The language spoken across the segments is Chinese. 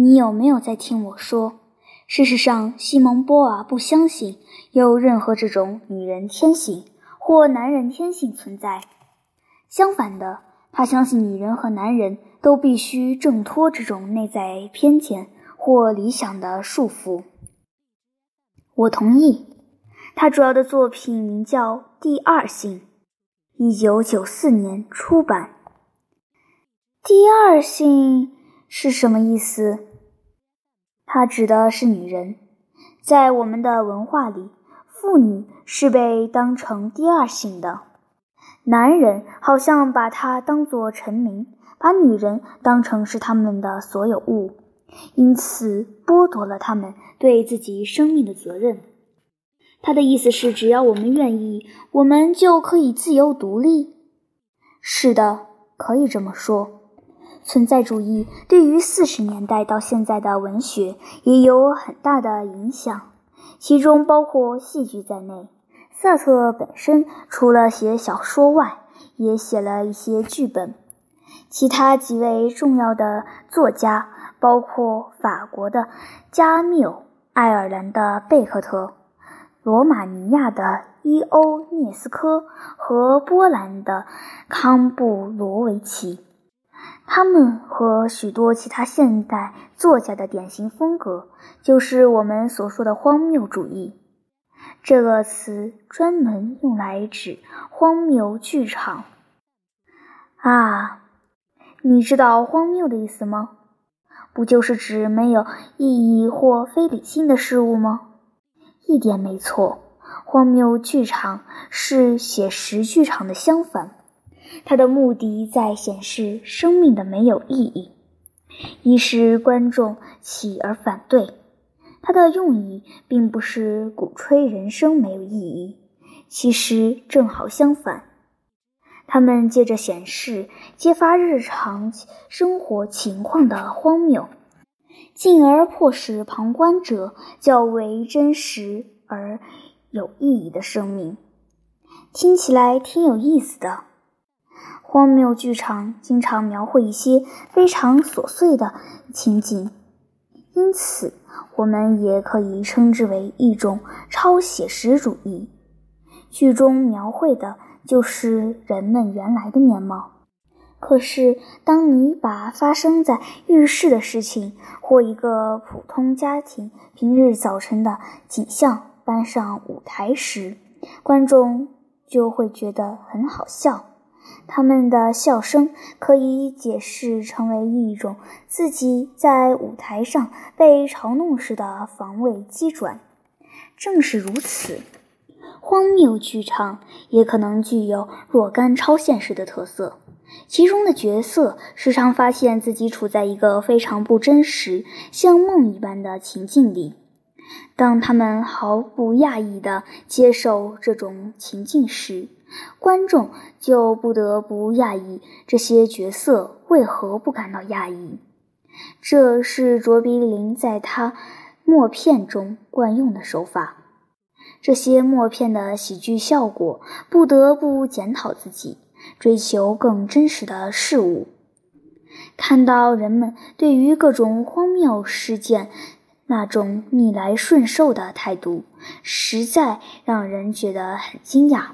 你有没有在听我说？事实上，西蒙波尔不相信有任何这种女人天性或男人天性存在。相反的，他相信女人和男人都必须挣脱这种内在偏见或理想的束缚。我同意。他主要的作品名叫《第二性》，一九九四年出版。第二性是什么意思？它指的是女人。在我们的文化里，妇女是被当成第二性的。男人好像把她当作臣民，把女人当成是他们的所有物，因此剥夺了他们对自己生命的责任。他的意思是，只要我们愿意，我们就可以自由独立。是的，可以这么说。存在主义对于四十年代到现在的文学也有很大的影响，其中包括戏剧在内。萨特本身除了写小说外，也写了一些剧本。其他几位重要的作家包括法国的加缪、爱尔兰的贝克特。罗马尼亚的伊欧涅斯科和波兰的康布罗维奇，他们和许多其他现代作家的典型风格，就是我们所说的荒谬主义。这个词专门用来指荒谬剧场。啊，你知道荒谬的意思吗？不就是指没有意义或非理性的事物吗？一点没错，荒谬剧场是写实剧场的相反。它的目的在显示生命的没有意义，一使观众起而反对。它的用意并不是鼓吹人生没有意义，其实正好相反。他们借着显示揭发日常生活情况的荒谬。进而迫使旁观者较为真实而有意义的生命，听起来挺有意思的。荒谬剧场经常描绘一些非常琐碎的情景，因此我们也可以称之为一种超写实主义。剧中描绘的就是人们原来的面貌。可是，当你把发生在浴室的事情或一个普通家庭平日早晨的景象搬上舞台时，观众就会觉得很好笑。他们的笑声可以解释成为一种自己在舞台上被嘲弄时的防卫机转。正是如此，荒谬剧场也可能具有若干超现实的特色。其中的角色时常发现自己处在一个非常不真实、像梦一般的情境里。当他们毫不讶异地接受这种情境时，观众就不得不讶异这些角色为何不感到讶异。这是卓别林在他默片中惯用的手法。这些默片的喜剧效果不得不检讨自己。追求更真实的事物，看到人们对于各种荒谬事件那种逆来顺受的态度，实在让人觉得很惊讶。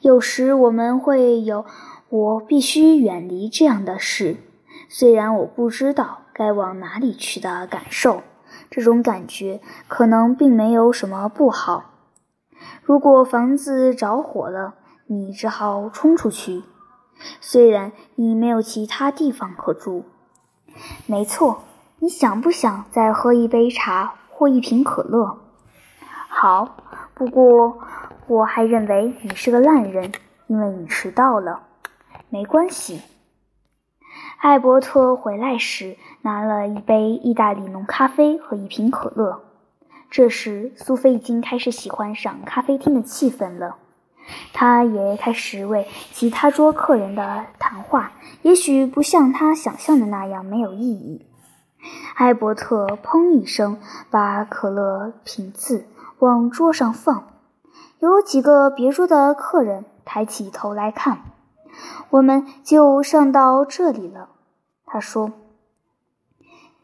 有时我们会有“我必须远离这样的事，虽然我不知道该往哪里去”的感受。这种感觉可能并没有什么不好。如果房子着火了，你只好冲出去，虽然你没有其他地方可住。没错，你想不想再喝一杯茶或一瓶可乐？好，不过我还认为你是个烂人，因为你迟到了。没关系。艾伯特回来时拿了一杯意大利浓咖啡和一瓶可乐。这时，苏菲已经开始喜欢上咖啡厅的气氛了。她也开始为其他桌客人的谈话，也许不像他想象的那样没有意义。艾伯特砰一声把可乐瓶子往桌上放，有几个别桌的客人抬起头来看。我们就上到这里了，他说：“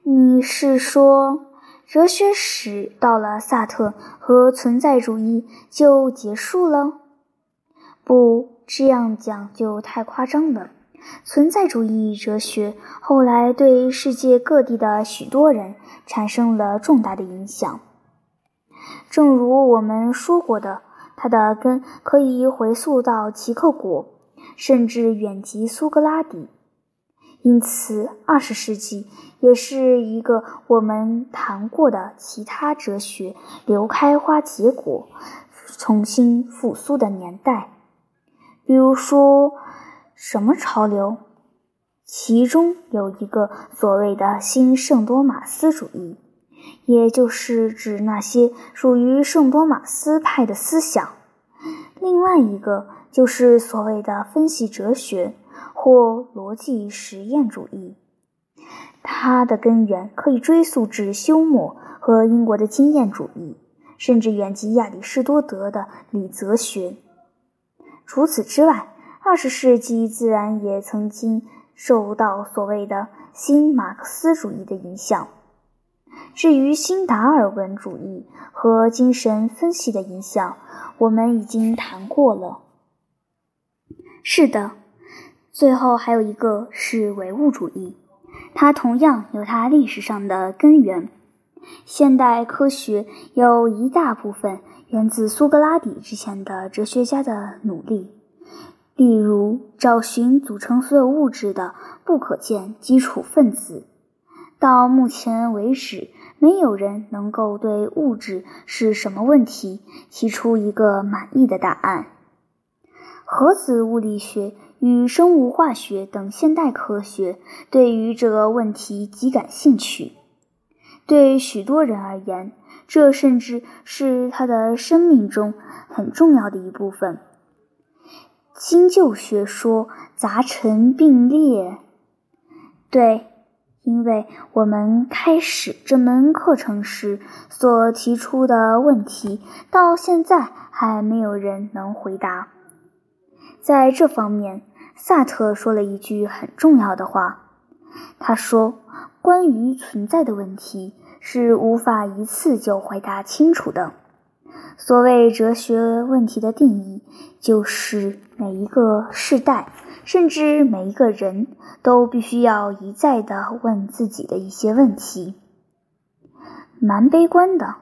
你是说，哲学史到了萨特和存在主义就结束了？不，这样讲就太夸张了。存在主义哲学后来对世界各地的许多人产生了重大的影响。正如我们说过的，它的根可以回溯到齐克果，甚至远及苏格拉底。因此，二十世纪也是一个我们谈过的其他哲学流开花结果、重新复苏的年代。比如说，什么潮流？其中有一个所谓的新圣多马斯主义，也就是指那些属于圣多马斯派的思想；另外一个就是所谓的分析哲学。或逻辑实验主义，它的根源可以追溯至休谟和英国的经验主义，甚至远及亚里士多德的理则学。除此之外，二十世纪自然也曾经受到所谓的新马克思主义的影响。至于新达尔文主义和精神分析的影响，我们已经谈过了。是的。最后还有一个是唯物主义，它同样有它历史上的根源。现代科学有一大部分源自苏格拉底之前的哲学家的努力，例如找寻组成所有物质的不可见基础分子。到目前为止，没有人能够对物质是什么问题提出一个满意的答案。核子物理学。与生物化学等现代科学对于这个问题极感兴趣。对许多人而言，这甚至是他的生命中很重要的一部分。新旧学说杂陈并列。对，因为我们开始这门课程时所提出的问题，到现在还没有人能回答。在这方面。萨特说了一句很重要的话，他说：“关于存在的问题是无法一次就回答清楚的。所谓哲学问题的定义，就是每一个世代，甚至每一个人都必须要一再地问自己的一些问题。”蛮悲观的，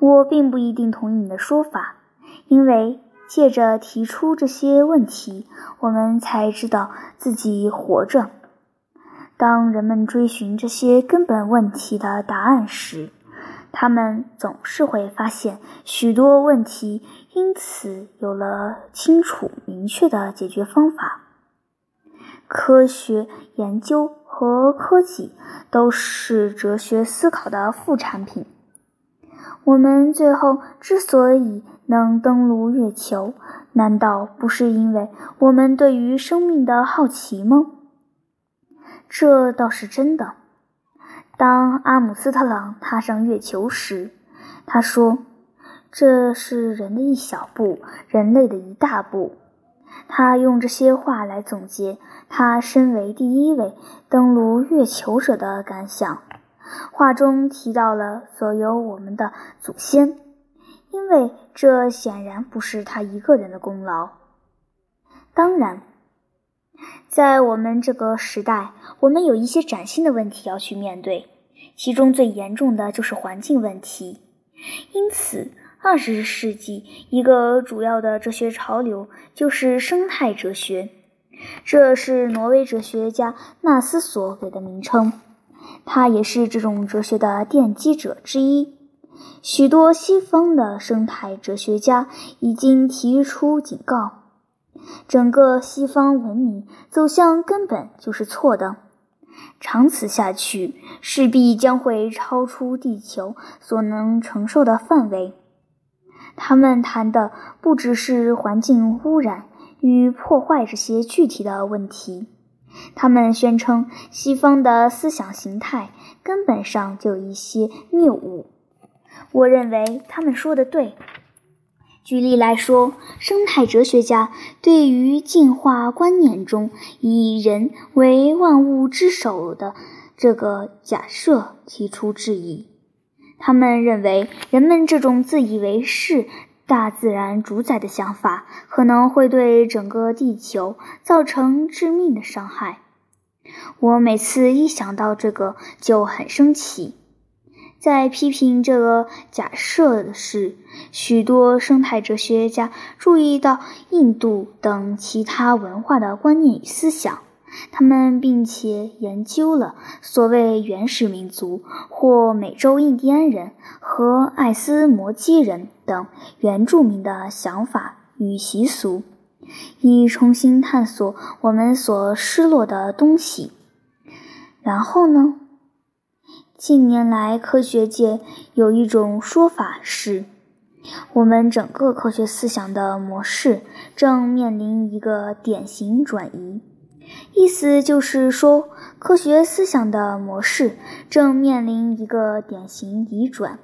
我并不一定同意你的说法，因为。借着提出这些问题，我们才知道自己活着。当人们追寻这些根本问题的答案时，他们总是会发现许多问题因此有了清楚明确的解决方法。科学研究和科技都是哲学思考的副产品。我们最后之所以……能登陆月球，难道不是因为我们对于生命的好奇吗？这倒是真的。当阿姆斯特朗踏上月球时，他说：“这是人的一小步，人类的一大步。”他用这些话来总结他身为第一位登陆月球者的感想。话中提到了所有我们的祖先。因为这显然不是他一个人的功劳。当然，在我们这个时代，我们有一些崭新的问题要去面对，其中最严重的就是环境问题。因此，二十世纪一个主要的哲学潮流就是生态哲学，这是挪威哲学家纳斯索给的名称，他也是这种哲学的奠基者之一。许多西方的生态哲学家已经提出警告：整个西方文明走向根本就是错的，长此下去，势必将会超出地球所能承受的范围。他们谈的不只是环境污染与破坏这些具体的问题，他们宣称西方的思想形态根本上就有一些谬误。我认为他们说的对。举例来说，生态哲学家对于进化观念中以人为万物之首的这个假设提出质疑。他们认为，人们这种自以为是、大自然主宰的想法，可能会对整个地球造成致命的伤害。我每次一想到这个，就很生气。在批评这个假设的是，许多生态哲学家注意到印度等其他文化的观念与思想。他们并且研究了所谓原始民族或美洲印第安人和爱斯摩基人等原住民的想法与习俗，以重新探索我们所失落的东西。然后呢？近年来，科学界有一种说法是，我们整个科学思想的模式正面临一个典型转移。意思就是说，科学思想的模式正面临一个典型移转。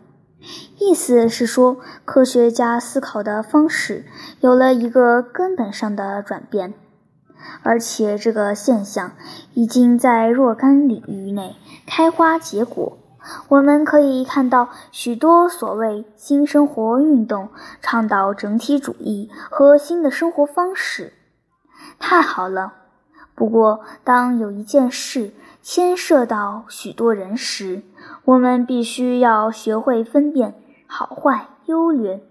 意思是说，科学家思考的方式有了一个根本上的转变，而且这个现象已经在若干领域内开花结果。我们可以看到许多所谓新生活运动倡导整体主义和新的生活方式。太好了！不过，当有一件事牵涉到许多人时，我们必须要学会分辨好坏优劣。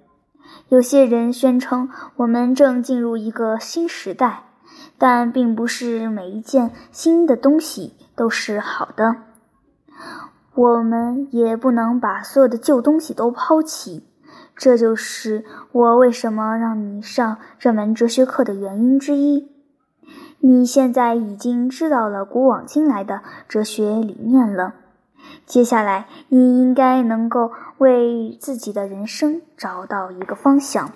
有些人宣称我们正进入一个新时代，但并不是每一件新的东西都是好的。我们也不能把所有的旧东西都抛弃。这就是我为什么让你上这门哲学课的原因之一。你现在已经知道了古往今来的哲学理念了，接下来你应该能够为自己的人生找到一个方向。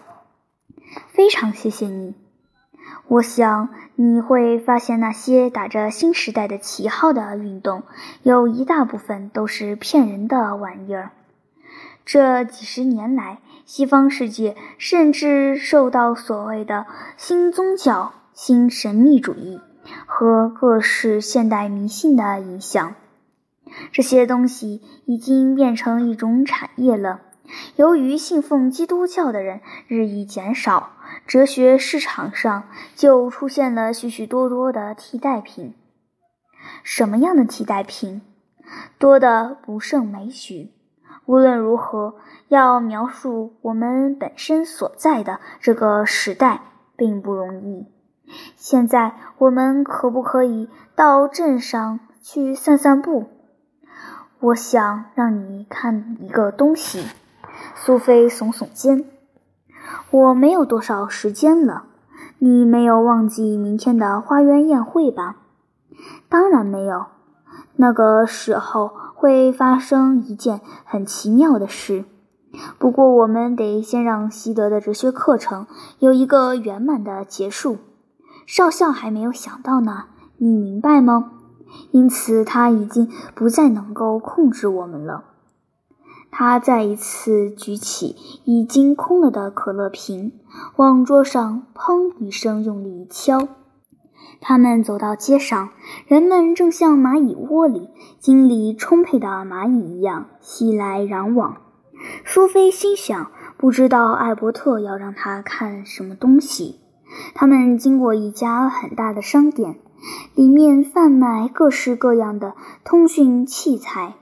非常谢谢你，我想你会发现那些打着新时代的旗号的运动，有一大部分都是骗人的玩意儿。这几十年来，西方世界甚至受到所谓的新宗教。新神秘主义和各式现代迷信的影响，这些东西已经变成一种产业了。由于信奉基督教的人日益减少，哲学市场上就出现了许许多多的替代品。什么样的替代品？多的不胜枚举。无论如何，要描述我们本身所在的这个时代，并不容易。现在我们可不可以到镇上去散散步？我想让你看一个东西。苏菲耸耸肩。我没有多少时间了。你没有忘记明天的花园宴会吧？当然没有。那个时候会发生一件很奇妙的事。不过我们得先让西德的哲学课程有一个圆满的结束。少校还没有想到呢，你明白吗？因此他已经不再能够控制我们了。他再一次举起已经空了的可乐瓶，往桌上砰一声用力一敲。他们走到街上，人们正像蚂蚁窝里精力充沛的蚂蚁一样熙来攘往。苏菲心想：不知道艾伯特要让他看什么东西。他们经过一家很大的商店，里面贩卖各式各样的通讯器材，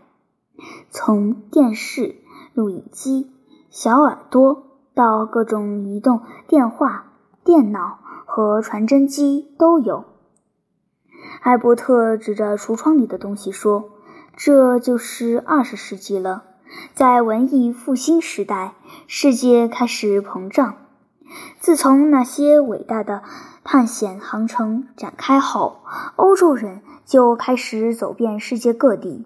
从电视、录影机、小耳朵到各种移动电话、电脑和传真机都有。艾伯特指着橱窗里的东西说：“这就是二十世纪了，在文艺复兴时代，世界开始膨胀。”自从那些伟大的探险航程展开后，欧洲人就开始走遍世界各地。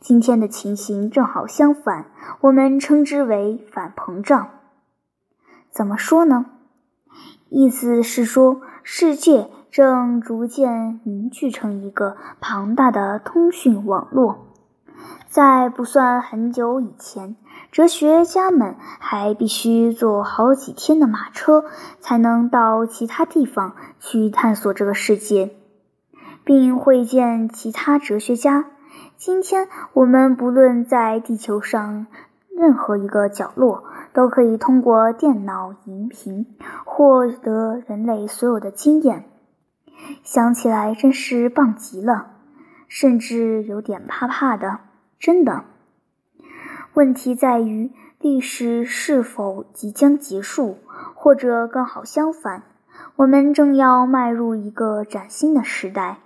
今天的情形正好相反，我们称之为反膨胀。怎么说呢？意思是说，世界正逐渐凝聚成一个庞大的通讯网络。在不算很久以前。哲学家们还必须坐好几天的马车，才能到其他地方去探索这个世界，并会见其他哲学家，今天我们不论在地球上任何一个角落，都可以通过电脑荧屏获得人类所有的经验。想起来真是棒极了，甚至有点怕怕的。真的，问题在于历史是否即将结束，或者更好相反，我们正要迈入一个崭新的时代。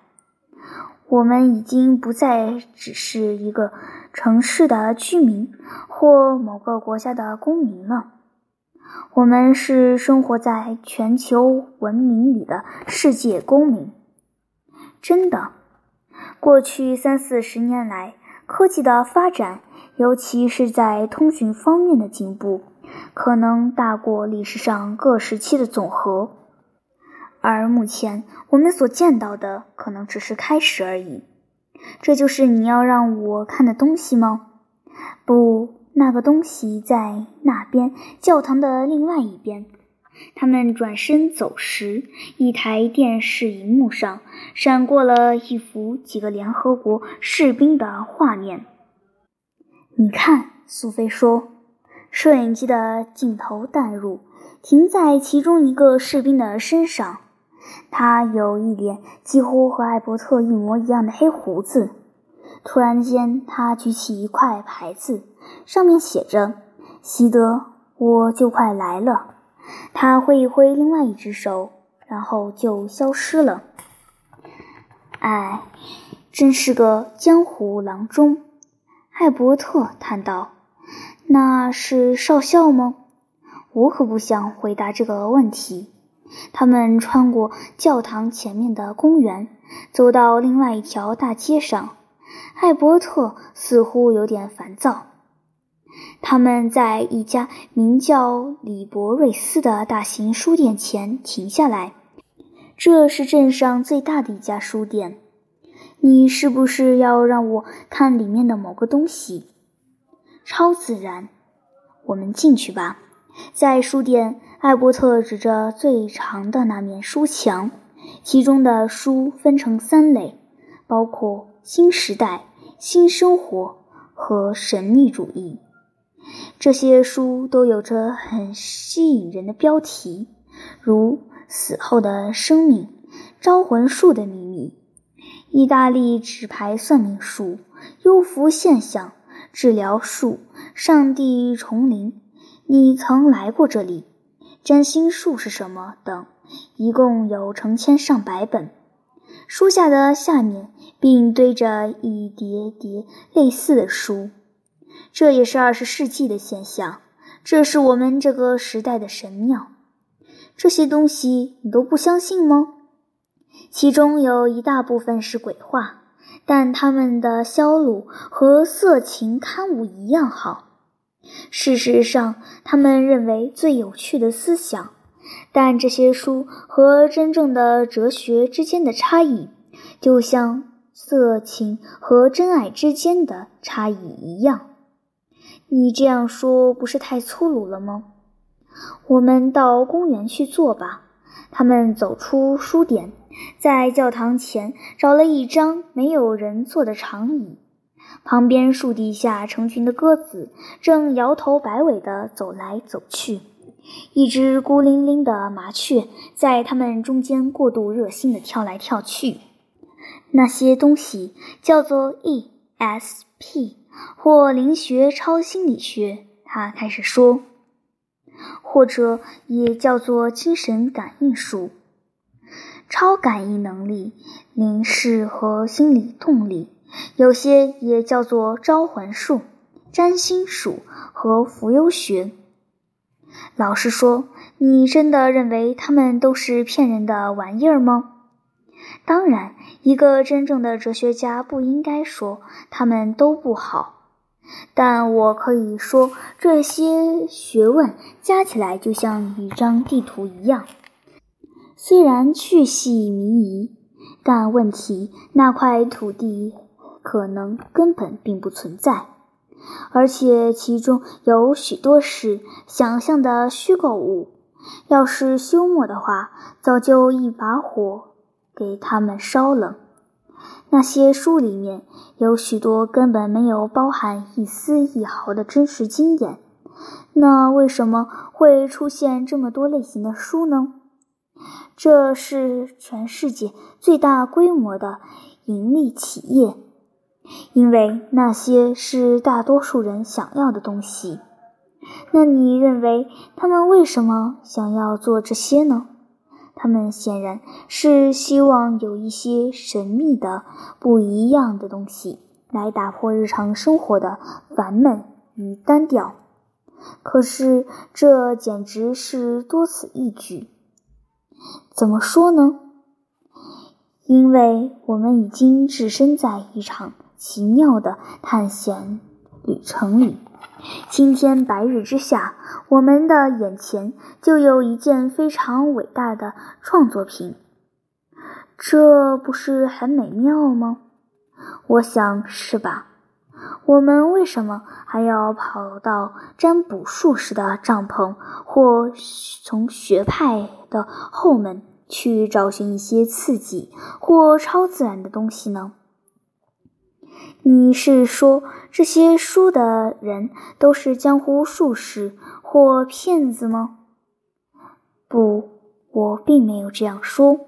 我们已经不再只是一个城市的居民或某个国家的公民了，我们是生活在全球文明里的世界公民。真的，过去三四十年来，科技的发展，尤其是在通讯方面的进步，可能大过历史上各时期的总和。而目前我们所见到的可能只是开始而已。这就是你要让我看的东西吗？不，那个东西在那边，教堂的另外一边。他们转身走时，一台电视荧幕上闪过了一幅几个联合国士兵的画面。你看，苏菲说，摄影机的镜头带入，停在其中一个士兵的身上。他有一脸几乎和艾伯特一模一样的黑胡子。突然间，他举起一块牌子，上面写着：“西德，我就快来了。”他挥一挥另外一只手，然后就消失了。哎，真是个江湖郎中，艾伯特叹道：“那是少校吗？”我可不想回答这个问题。他们穿过教堂前面的公园，走到另外一条大街上。艾伯特似乎有点烦躁。他们在一家名叫李伯瑞斯的大型书店前停下来。这是镇上最大的一家书店。你是不是要让我看里面的某个东西？超自然。我们进去吧。在书店。艾伯特指着最长的那面书墙，其中的书分成三类，包括新时代、新生活和神秘主义。这些书都有着很吸引人的标题，如《死后的生命》《招魂术的秘》《意大利纸牌算命术》《幽浮现象》《治疗术》《上帝重临》。你曾来过这里。占星术是什么？等，一共有成千上百本。书架的下面并堆着一叠叠类似的书。这也是二十世纪的现象。这是我们这个时代的神庙。这些东西你都不相信吗？其中有一大部分是鬼话，但他们的销路和色情刊物一样好。事实上，他们认为最有趣的思想，但这些书和真正的哲学之间的差异，就像色情和真爱之间的差异一样。你这样说不是太粗鲁了吗？我们到公园去坐吧。他们走出书店，在教堂前找了一张没有人坐的长椅。旁边树底下成群的鸽子正摇头摆尾地走来走去，一只孤零零的麻雀在它们中间过度热心地跳来跳去。那些东西叫做 ESP 或灵学超心理学，他开始说，或者也叫做精神感应术、超感应能力、灵视和心理动力。有些也叫做招魂术、占星术和浮游学。老实说，你真的认为他们都是骗人的玩意儿吗？当然，一个真正的哲学家不应该说他们都不好。但我可以说，这些学问加起来就像一张地图一样，虽然去细靡遗，但问题那块土地。可能根本并不存在，而且其中有许多是想象的虚构物。要是休谟的话，早就一把火给他们烧了。那些书里面有许多根本没有包含一丝一毫的真实经验，那为什么会出现这么多类型的书呢？这是全世界最大规模的盈利企业，因为那些是大多数人想要的东西。那你认为他们为什么想要做这些呢？他们显然是希望有一些神秘的、不一样的东西来打破日常生活的烦闷与单调。可是这简直是多此一举。怎么说呢？因为我们已经置身在一场奇妙的探险旅程里。今天白日之下，我们的眼前就有一件非常伟大的创作品，这不是很美妙吗？我想是吧。我们为什么还要跑到占卜术士的帐篷，或从学派的后门去找寻一些刺激或超自然的东西呢？你是说这些书的人都是江湖术士或骗子吗？不，我并没有这样说。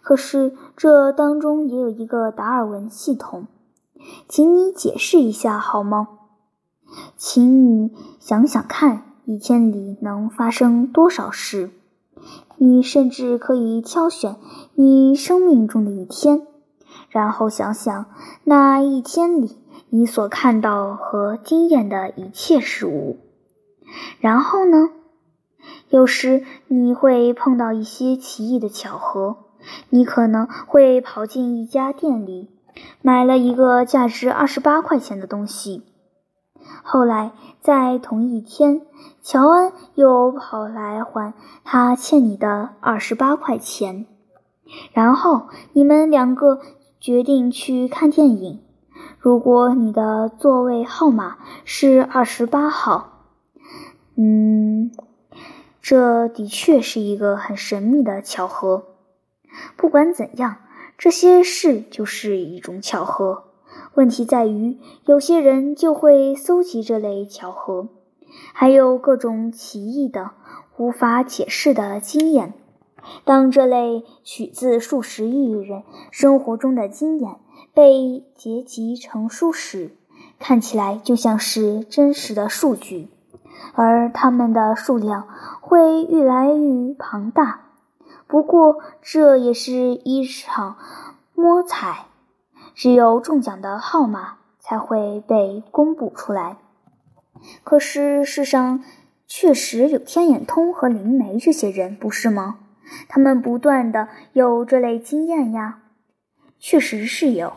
可是这当中也有一个达尔文系统，请你解释一下好吗？请你想想看，一天里能发生多少事？你甚至可以挑选你生命中的一天。然后想想那一天里你所看到和经验的一切事物。然后呢？有时你会碰到一些奇异的巧合。你可能会跑进一家店里，买了一个价值二十八块钱的东西。后来在同一天，乔恩又跑来还他欠你的二十八块钱。然后你们两个。决定去看电影。如果你的座位号码是二十八号，嗯，这的确是一个很神秘的巧合。不管怎样，这些事就是一种巧合。问题在于，有些人就会搜集这类巧合，还有各种奇异的、无法解释的经验。当这类取自数十亿人生活中的经验被结集成书时，看起来就像是真实的数据，而它们的数量会愈来愈庞大。不过，这也是一场摸彩，只有中奖的号码才会被公布出来。可是，世上确实有天眼通和灵媒这些人，不是吗？他们不断的有这类经验呀，确实是有，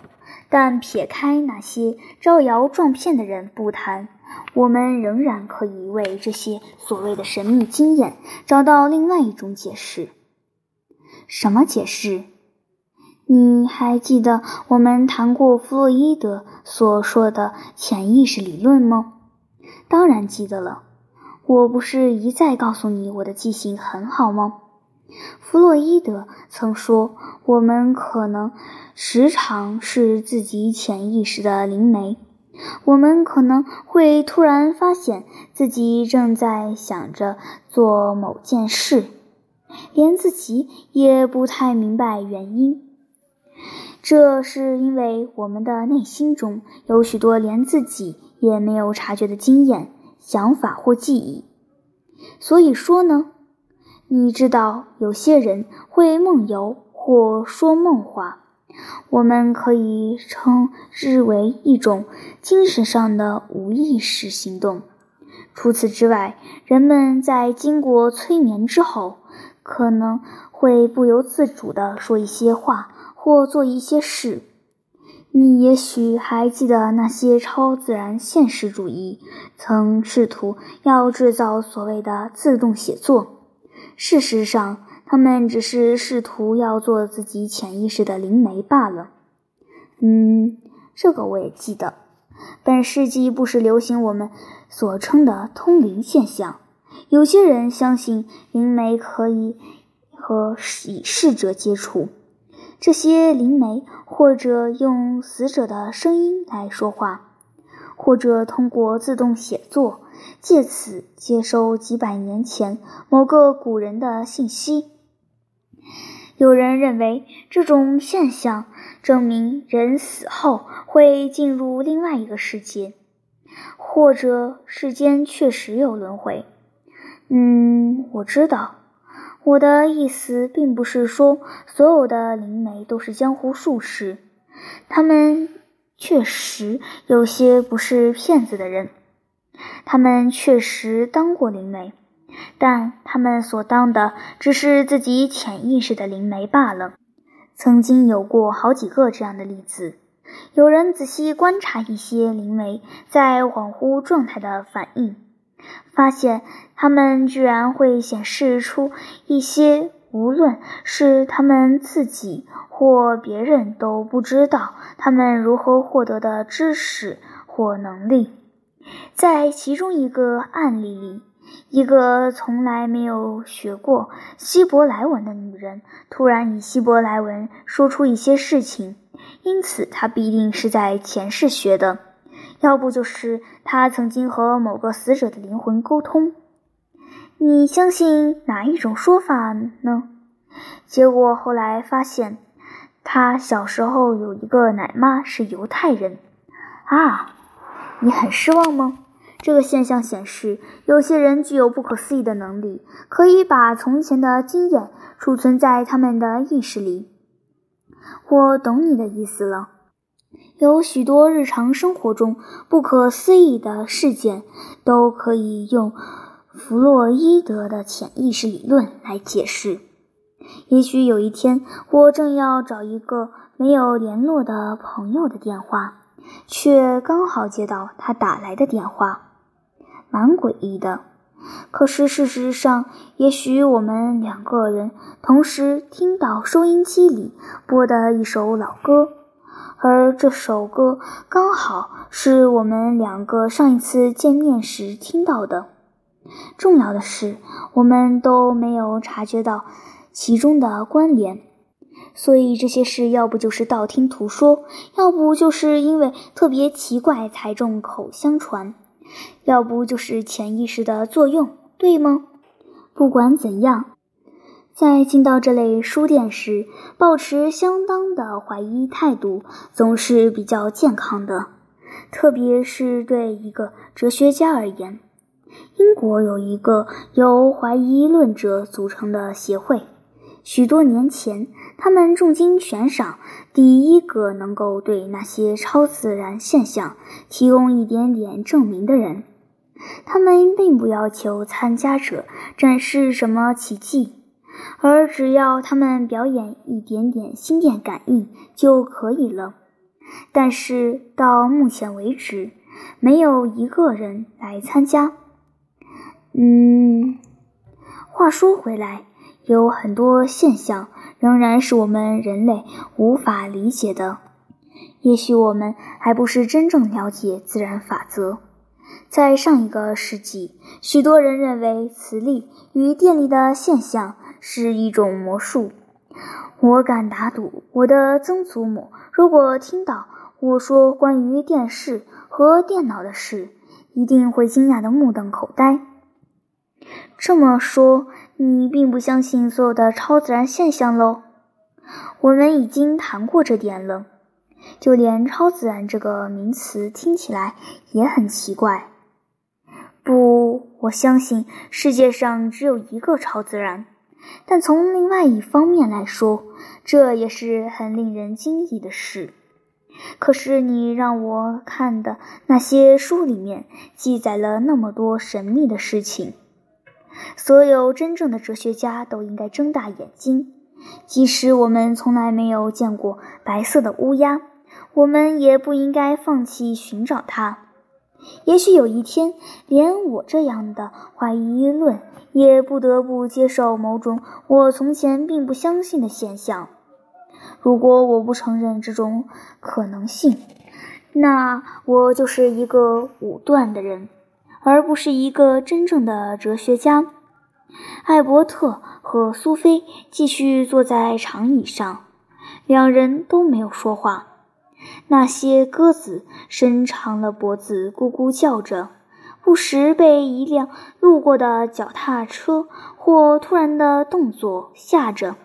但撇开那些招摇撞骗的人不谈，我们仍然可以为这些所谓的神秘经验找到另外一种解释。什么解释？你还记得我们谈过弗洛伊德所说的潜意识理论吗？当然记得了，我不是一再告诉你我的记性很好吗？弗洛伊德曾说：“我们可能时常是自己潜意识的灵媒，我们可能会突然发现自己正在想着做某件事，连自己也不太明白原因。这是因为我们的内心中有许多连自己也没有察觉的经验、想法或记忆。所以说呢。”你知道，有些人会梦游或说梦话，我们可以称之为一种精神上的无意识行动。除此之外，人们在经过催眠之后，可能会不由自主地说一些话或做一些事。你也许还记得那些超自然现实主义曾试图要制造所谓的自动写作。事实上，他们只是试图要做自己潜意识的灵媒罢了。嗯，这个我也记得。本世纪不时流行我们所称的通灵现象。有些人相信灵媒可以和已逝者接触，这些灵媒或者用死者的声音来说话，或者通过自动写作，借此接收几百年前某个古人的信息。有人认为这种现象证明人死后会进入另外一个世界，或者世间确实有轮回。嗯，我知道。我的意思并不是说所有的灵媒都是江湖术士，他们确实有些不是骗子的人，他们确实当过灵媒，但他们所当的只是自己潜意识的灵媒罢了。曾经有过好几个这样的例子。有人仔细观察一些灵媒在恍惚状态的反应。发现他们居然会显示出一些无论是他们自己或别人都不知道他们如何获得的知识或能力。在其中一个案例里，一个从来没有学过希伯来文的女人突然以希伯来文说出一些事情，因此她必定是在前世学的。要不就是他曾经和某个死者的灵魂沟通。你相信哪一种说法呢？结果后来发现，他小时候有一个奶妈是犹太人。啊，你很失望吗？这个现象显示，有些人具有不可思议的能力，可以把从前的经验储存在他们的意识里。我懂你的意思了。有许多日常生活中不可思议的事件，都可以用弗洛伊德的潜意识理论来解释。也许有一天，我正要找一个没有联络的朋友的电话，却刚好接到他打来的电话，蛮诡异的。可是事实上，也许我们两个人同时听到收音机里播的一首老歌。而这首歌刚好是我们两个上一次见面时听到的。重要的是，我们都没有察觉到其中的关联，所以这些事要不就是道听途说，要不就是因为特别奇怪才众口相传，要不就是潜意识的作用，对吗？不管怎样。在进到这类书店时，保持相当的怀疑态度总是比较健康的，特别是对一个哲学家而言。英国有一个由怀疑论者组成的协会，许多年前，他们重金悬赏第一个能够对那些超自然现象提供一点点证明的人。他们并不要求参加者展示什么奇迹。而只要他们表演一点点心电感应就可以了。但是到目前为止，没有一个人来参加。嗯，话说回来，有很多现象仍然是我们人类无法理解的。也许我们还不是真正了解自然法则。在上一个世纪，许多人认为磁力与电力的现象。是一种魔术，我敢打赌，我的曾祖母如果听到我说关于电视和电脑的事，一定会惊讶的目瞪口呆。这么说，你并不相信所有的超自然现象喽？我们已经谈过这点了，就连“超自然”这个名词听起来也很奇怪。不，我相信世界上只有一个超自然。但从另外一方面来说，这也是很令人惊异的事。可是你让我看的那些书里面记载了那么多神秘的事情，所有真正的哲学家都应该睁大眼睛。即使我们从来没有见过白色的乌鸦，我们也不应该放弃寻找它。也许有一天，连我这样的怀疑论。也不得不接受某种我从前并不相信的现象。如果我不承认这种可能性，那我就是一个武断的人，而不是一个真正的哲学家。艾伯特和苏菲继续坐在长椅上，两人都没有说话。那些鸽子伸长了脖子，咕咕叫着，不时被一辆路过的脚踏车或突然的动作吓着。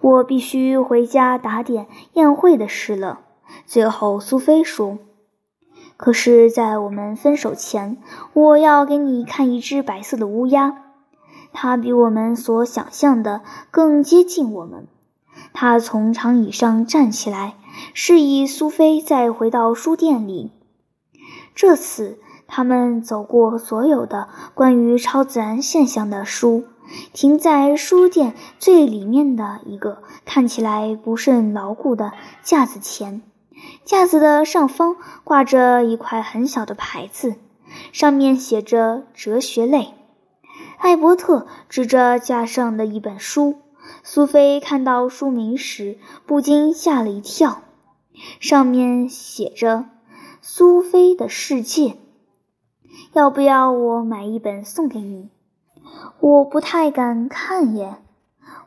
我必须回家打点宴会的事了。最后，苏菲说：“可是，在我们分手前，我要给你看一只白色的乌鸦。它比我们所想象的更接近我们。”他从长椅上站起来，示意苏菲再回到书店里。这次，他们走过所有的关于超自然现象的书，停在书店最里面的一个看起来不甚牢固的架子前。架子的上方挂着一块很小的牌子，上面写着“哲学类”。艾伯特指着架上的一本书。苏菲看到书名时，不禁吓了一跳。上面写着《苏菲的世界》。要不要我买一本送给你？我不太敢看耶。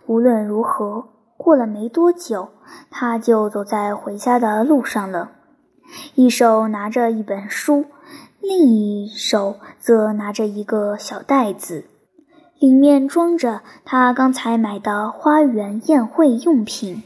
无论如何，过了没多久，他就走在回家的路上了，一手拿着一本书，另一手则拿着一个小袋子。里面装着他刚才买的花园宴会用品。